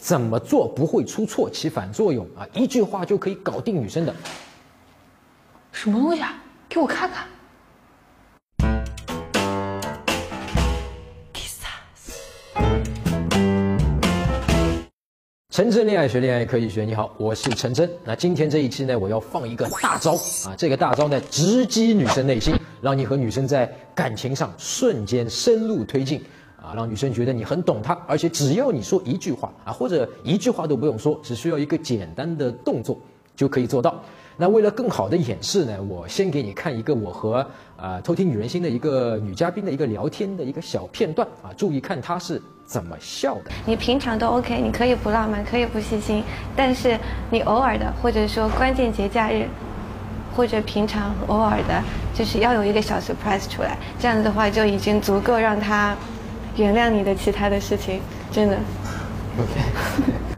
怎么做不会出错起反作用啊？一句话就可以搞定女生的。什么东西啊？给我看看。陈真恋爱学，恋爱可以学。你好，我是陈真。那今天这一期呢，我要放一个大招啊！这个大招呢，直击女生内心，让你和女生在感情上瞬间深入推进啊！让女生觉得你很懂她，而且只要你说一句话啊，或者一句话都不用说，只需要一个简单的动作就可以做到。那为了更好的演示呢，我先给你看一个我和啊偷听女人心的一个女嘉宾的一个聊天的一个小片段啊，注意看她是怎么笑的。你平常都 OK，你可以不浪漫，可以不细心，但是你偶尔的，或者说关键节假日，或者平常偶尔的，就是要有一个小 surprise 出来，这样子的话就已经足够让她原谅你的其他的事情，真的。OK，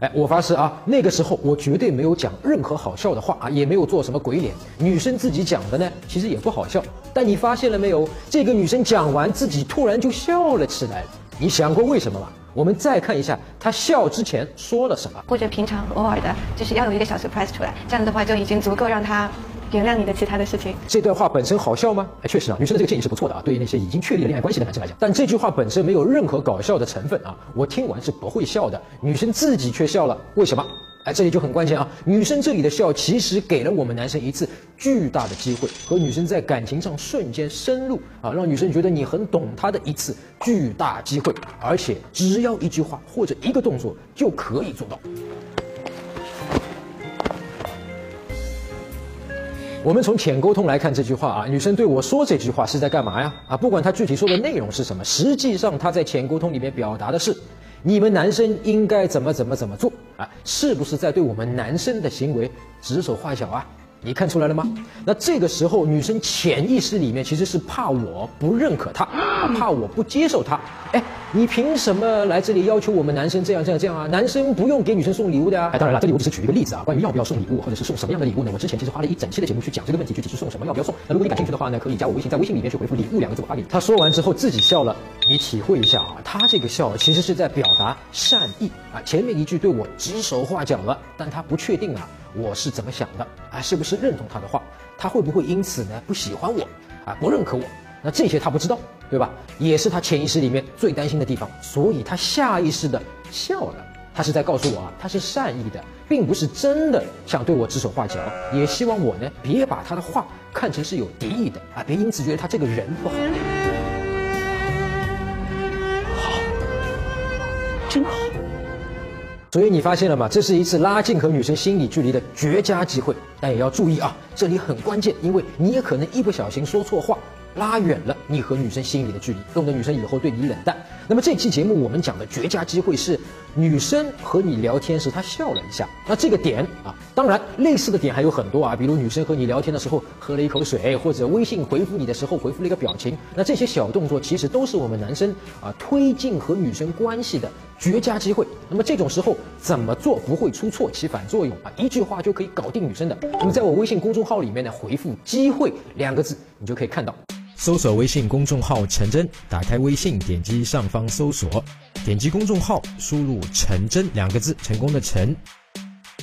哎，我发誓啊，那个时候我绝对没有讲任何好笑的话啊，也没有做什么鬼脸。女生自己讲的呢，其实也不好笑。但你发现了没有？这个女生讲完自己突然就笑了起来。你想过为什么吗？我们再看一下她笑之前说了什么。或者平常偶尔的，就是要有一个小 surprise 出来，这样的话就已经足够让他。原谅你的其他的事情。这段话本身好笑吗？哎，确实啊，女生的这个建议是不错的啊，对于那些已经确立恋爱关系的男生来讲。但这句话本身没有任何搞笑的成分啊，我听完是不会笑的。女生自己却笑了，为什么？哎，这里就很关键啊，女生这里的笑其实给了我们男生一次巨大的机会，和女生在感情上瞬间深入啊，让女生觉得你很懂她的一次巨大机会，而且只要一句话或者一个动作就可以做到。我们从浅沟通来看这句话啊，女生对我说这句话是在干嘛呀？啊，不管她具体说的内容是什么，实际上她在浅沟通里面表达的是，你们男生应该怎么怎么怎么做啊？是不是在对我们男生的行为指手画脚啊？你看出来了吗？那这个时候，女生潜意识里面其实是怕我不认可她，怕我不接受她。哎，你凭什么来这里要求我们男生这样这样这样啊？男生不用给女生送礼物的啊！哎，当然了，这里我只是举一个例子啊。关于要不要送礼物，或者是送什么样的礼物呢？我之前其实花了一整期的节目去讲这个问题，具体是送什么，要不要送。那如果你感兴趣的话呢，可以加我微信，在微信里面去回复“礼物”两个字，我发给你。他说完之后自己笑了，你体会一下啊，他这个笑其实是在表达善意啊。前面一句对我指手画脚了，但他不确定啊。我是怎么想的啊？是不是认同他的话？他会不会因此呢不喜欢我啊？不认可我？那这些他不知道，对吧？也是他潜意识里面最担心的地方，所以他下意识的笑了。他是在告诉我啊，他是善意的，并不是真的想对我指手画脚，也希望我呢别把他的话看成是有敌意的啊，别因此觉得他这个人不好。好，真好。所以你发现了吗？这是一次拉近和女生心理距离的绝佳机会，但也要注意啊，这里很关键，因为你也可能一不小心说错话。拉远了你和女生心理的距离，弄得女生以后对你冷淡。那么这期节目我们讲的绝佳机会是，女生和你聊天时她笑了一下。那这个点啊，当然类似的点还有很多啊，比如女生和你聊天的时候喝了一口水，或者微信回复你的时候回复了一个表情。那这些小动作其实都是我们男生啊推进和女生关系的绝佳机会。那么这种时候怎么做不会出错起反作用啊？一句话就可以搞定女生的。那么在我微信公众号里面呢，回复“机会”两个字，你就可以看到。搜索微信公众号“陈真”，打开微信，点击上方搜索，点击公众号，输入“陈真”两个字，成功的“陈”，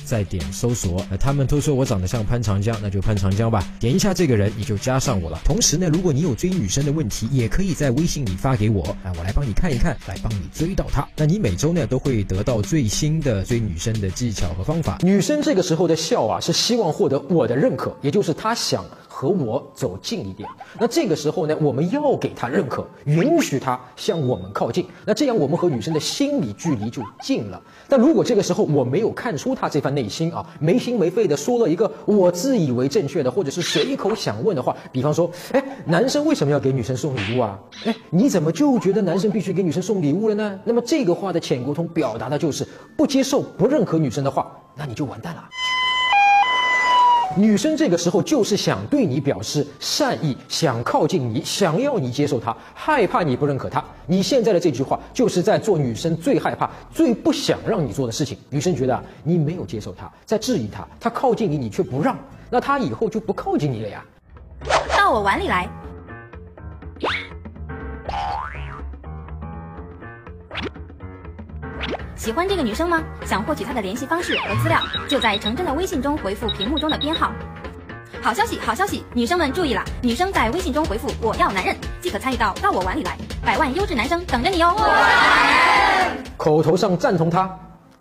再点搜索。那他们都说我长得像潘长江，那就潘长江吧。点一下这个人，你就加上我了。同时呢，如果你有追女生的问题，也可以在微信里发给我，啊，我来帮你看一看，来帮你追到她。那你每周呢都会得到最新的追女生的技巧和方法。女生这个时候的笑啊，是希望获得我的认可，也就是她想。和我走近一点，那这个时候呢，我们要给他认可，允许他向我们靠近，那这样我们和女生的心理距离就近了。但如果这个时候我没有看出他这番内心啊，没心没肺的说了一个我自以为正确的，或者是随口想问的话，比方说，哎，男生为什么要给女生送礼物啊？哎，你怎么就觉得男生必须给女生送礼物了呢？那么这个话的浅沟通表达的就是不接受、不认可女生的话，那你就完蛋了。女生这个时候就是想对你表示善意，想靠近你，想要你接受她，害怕你不认可她。你现在的这句话就是在做女生最害怕、最不想让你做的事情。女生觉得你没有接受她，在质疑她，她靠近你，你却不让，那她以后就不靠近你了呀。到我碗里来。喜欢这个女生吗？想获取她的联系方式和资料，就在程真的微信中回复屏幕中的编号。好消息，好消息，女生们注意了！女生在微信中回复“我要男人”，即可参与到到我碗里来，百万优质男生等着你哦！口头上赞同他，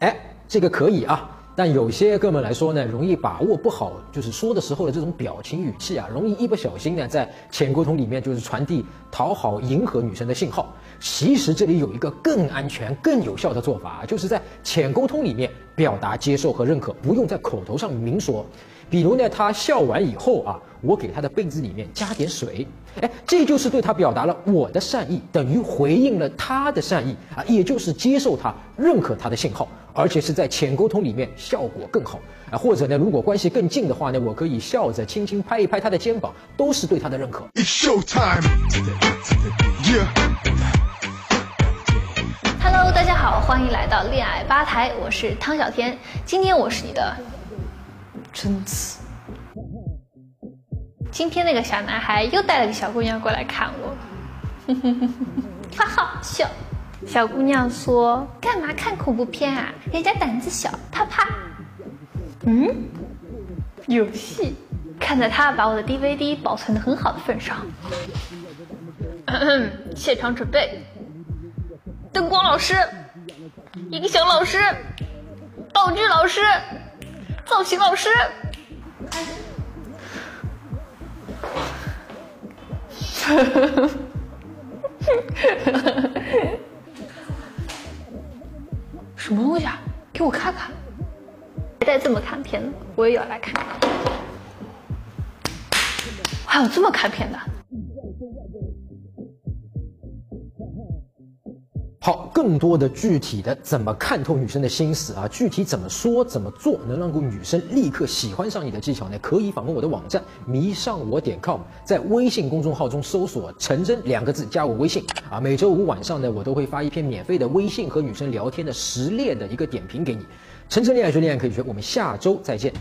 哎，这个可以啊。但有些哥们来说呢，容易把握不好，就是说的时候的这种表情语气啊，容易一不小心呢，在浅沟通里面就是传递讨好、迎合女生的信号。其实这里有一个更安全、更有效的做法，就是在浅沟通里面表达接受和认可，不用在口头上明说。比如呢，他笑完以后啊，我给他的杯子里面加点水，哎，这就是对他表达了我的善意，等于回应了他的善意啊，也就是接受他、认可他的信号，而且是在浅沟通里面效果更好啊。或者呢，如果关系更近的话呢，我可以笑着轻轻拍一拍他的肩膀，都是对他的认可。It's show time Hello，大家好，欢迎来到恋爱吧台，我是汤小天，今天我是你的。真子。今天那个小男孩又带了个小姑娘过来看我，哈哈笑。小姑娘说：“干嘛看恐怖片啊？人家胆子小，怕怕。”嗯，有戏。看在他把我的 DVD 保存的很好的份上，现场准备，灯光老师，音响老师，道具老师。造型老师，什么东西啊？给我看看！别再这么看片了，我也要来看看。还有这么看片的？好，更多的具体的怎么看透女生的心思啊？具体怎么说怎么做能让女生立刻喜欢上你的技巧呢？可以访问我的网站迷上我点 com，在微信公众号中搜索“陈真”两个字，加我微信啊。每周五晚上呢，我都会发一篇免费的微信和女生聊天的实练的一个点评给你。陈真恋爱学恋爱可以学，我们下周再见。